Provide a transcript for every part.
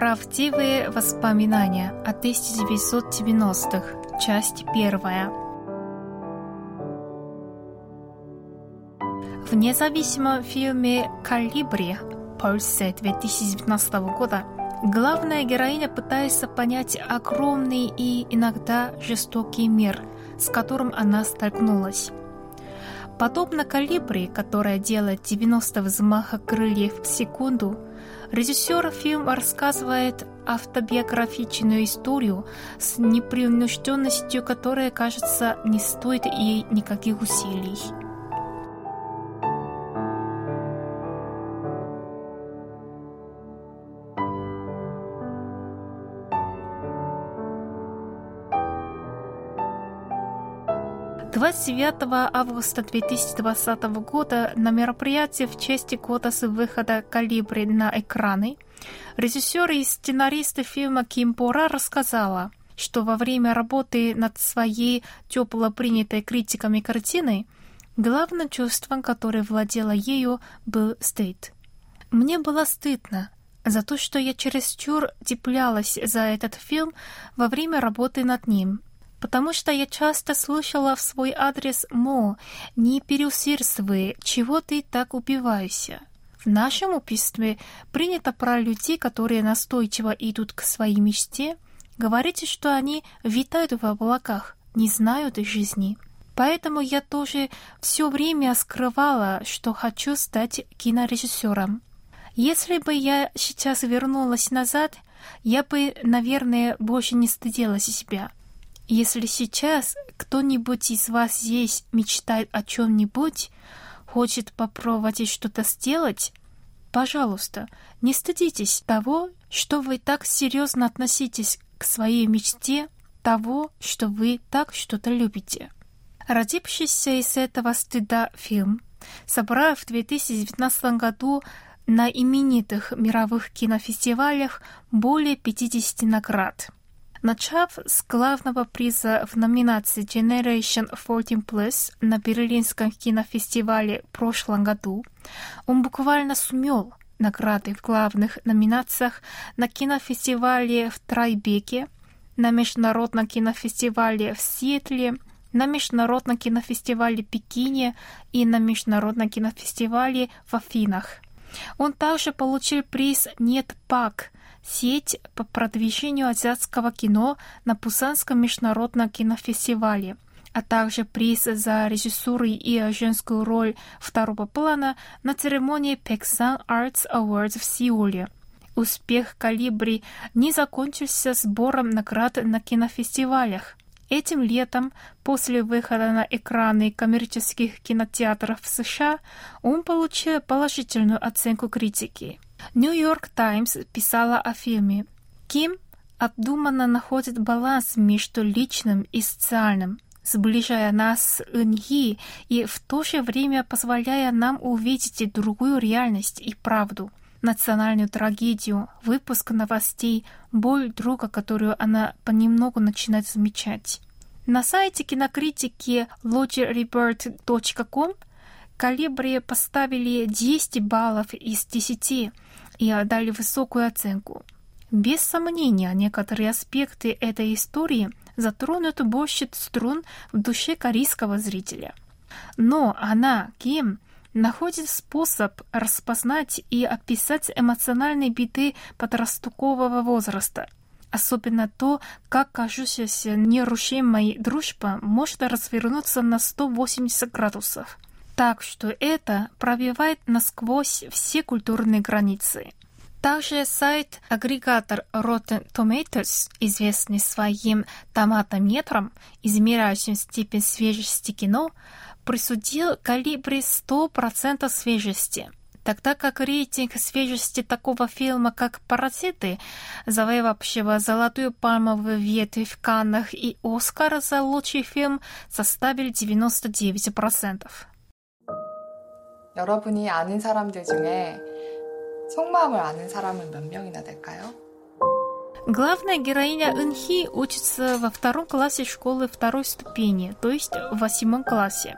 Правдивые воспоминания о 1990-х. Часть первая. В независимом фильме «Калибри» Польсы 2019 года главная героиня пытается понять огромный и иногда жестокий мир, с которым она столкнулась. Подобно «Калибри», которая делает 90 взмаха крыльев в секунду – Режиссер фильма рассказывает автобиографичную историю с непринужденностью, которая, кажется, не стоит ей никаких усилий. 29 августа 2020 года на мероприятии в честь года с выхода «Калибри» на экраны режиссер и сценарист фильма Ким Пора рассказала, что во время работы над своей тепло принятой критиками картиной главным чувством, которое владело ею, был стыд. Мне было стыдно за то, что я чересчур цеплялась за этот фильм во время работы над ним потому что я часто слышала в свой адрес «Мо, не переусердствуй, чего ты так убиваешься». В нашем обществе принято про людей, которые настойчиво идут к своей мечте, говорить, что они витают в облаках, не знают жизни. Поэтому я тоже все время скрывала, что хочу стать кинорежиссером. Если бы я сейчас вернулась назад, я бы, наверное, больше не стыдилась себя. Если сейчас кто-нибудь из вас здесь мечтает о чем-нибудь, хочет попробовать что-то сделать, пожалуйста, не стыдитесь того, что вы так серьезно относитесь к своей мечте, того, что вы так что-то любите. Родившийся из этого стыда фильм собрал в 2019 году на именитых мировых кинофестивалях более 50 наград – Начав с главного приза в номинации Generation 14 Plus на Берлинском кинофестивале в прошлом году, он буквально сумел награды в главных номинациях на кинофестивале в Трайбеке, на Международном кинофестивале в Сиэтле, на Международном кинофестивале в Пекине и на Международном кинофестивале в Афинах. Он также получил приз «Нет пак» сеть по продвижению азиатского кино на Пусанском международном кинофестивале, а также приз за режиссуру и женскую роль второго плана на церемонии Peksan Arts Awards в Сеуле. Успех «Калибри» не закончился сбором наград на кинофестивалях. Этим летом, после выхода на экраны коммерческих кинотеатров в США, он получил положительную оценку критики. Нью-Йорк Таймс писала о фильме. Ким обдуманно находит баланс между личным и социальным, сближая нас с Иньи и в то же время позволяя нам увидеть другую реальность и правду, национальную трагедию, выпуск новостей, боль друга, которую она понемногу начинает замечать. На сайте кинокритики logirebird.com Калибри поставили 10 баллов из 10 и дали высокую оценку. Без сомнения, некоторые аспекты этой истории затронут больше струн в душе корейского зрителя. Но она, Ким, находит способ распознать и описать эмоциональные беды подросткового возраста. Особенно то, как кажущаяся нерушимой дружба может развернуться на 180 градусов – так что это пробивает насквозь все культурные границы. Также сайт-агрегатор Rotten Tomatoes, известный своим томатометром, измеряющим степень свежести кино, присудил калибре 100% свежести, тогда как рейтинг свежести такого фильма, как «Паразиты», завоевавшего золотую пальмовую ветвь в Каннах и Оскар за лучший фильм, составил 99%. 여러분이 아는 사람들 중에 속마음을 아는 사람은 몇 명이나 될까요? Главная героиня Энхи учится во втором классе школы второй ступени, то есть в восьмом классе.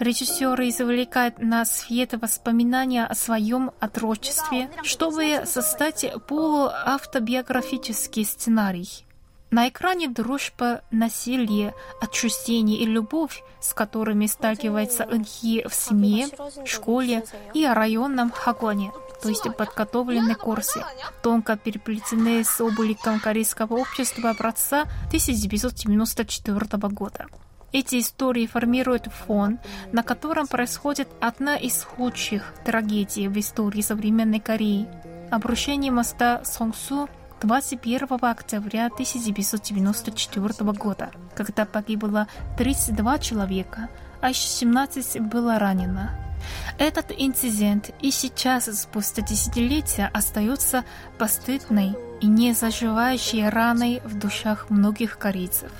Режиссер извлекает на свет воспоминания о своем отрочестве, чтобы создать полуавтобиографический сценарий. На экране дружба, насилие, отчуждение и любовь, с которыми сталкивается Энхи в семье, школе и районном Хагоне, то есть подготовленные курсы, тонко переплетены с обликом корейского общества образца 1994 года. Эти истории формируют фон, на котором происходит одна из худших трагедий в истории современной Кореи. Обрушение моста Сонгсу 21 октября 1994 года, когда погибло 32 человека, а еще 17 было ранено. Этот инцидент и сейчас, спустя десятилетия, остается постыдной и не заживающей раной в душах многих корейцев.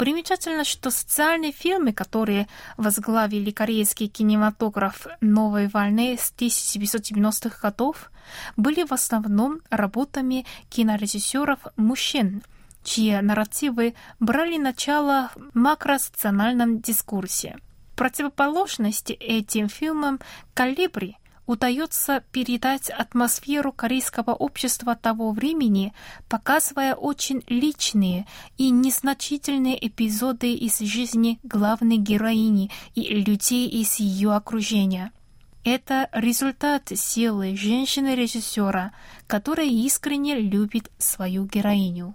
Примечательно, что социальные фильмы, которые возглавили корейский кинематограф новой волны с 1990-х годов, были в основном работами кинорежиссеров-мужчин, чьи нарративы брали начало в макросоциальном дискурсе. Противоположности этим фильмам «Калибри» удается передать атмосферу корейского общества того времени, показывая очень личные и незначительные эпизоды из жизни главной героини и людей из ее окружения. Это результат силы женщины-режиссера, которая искренне любит свою героиню.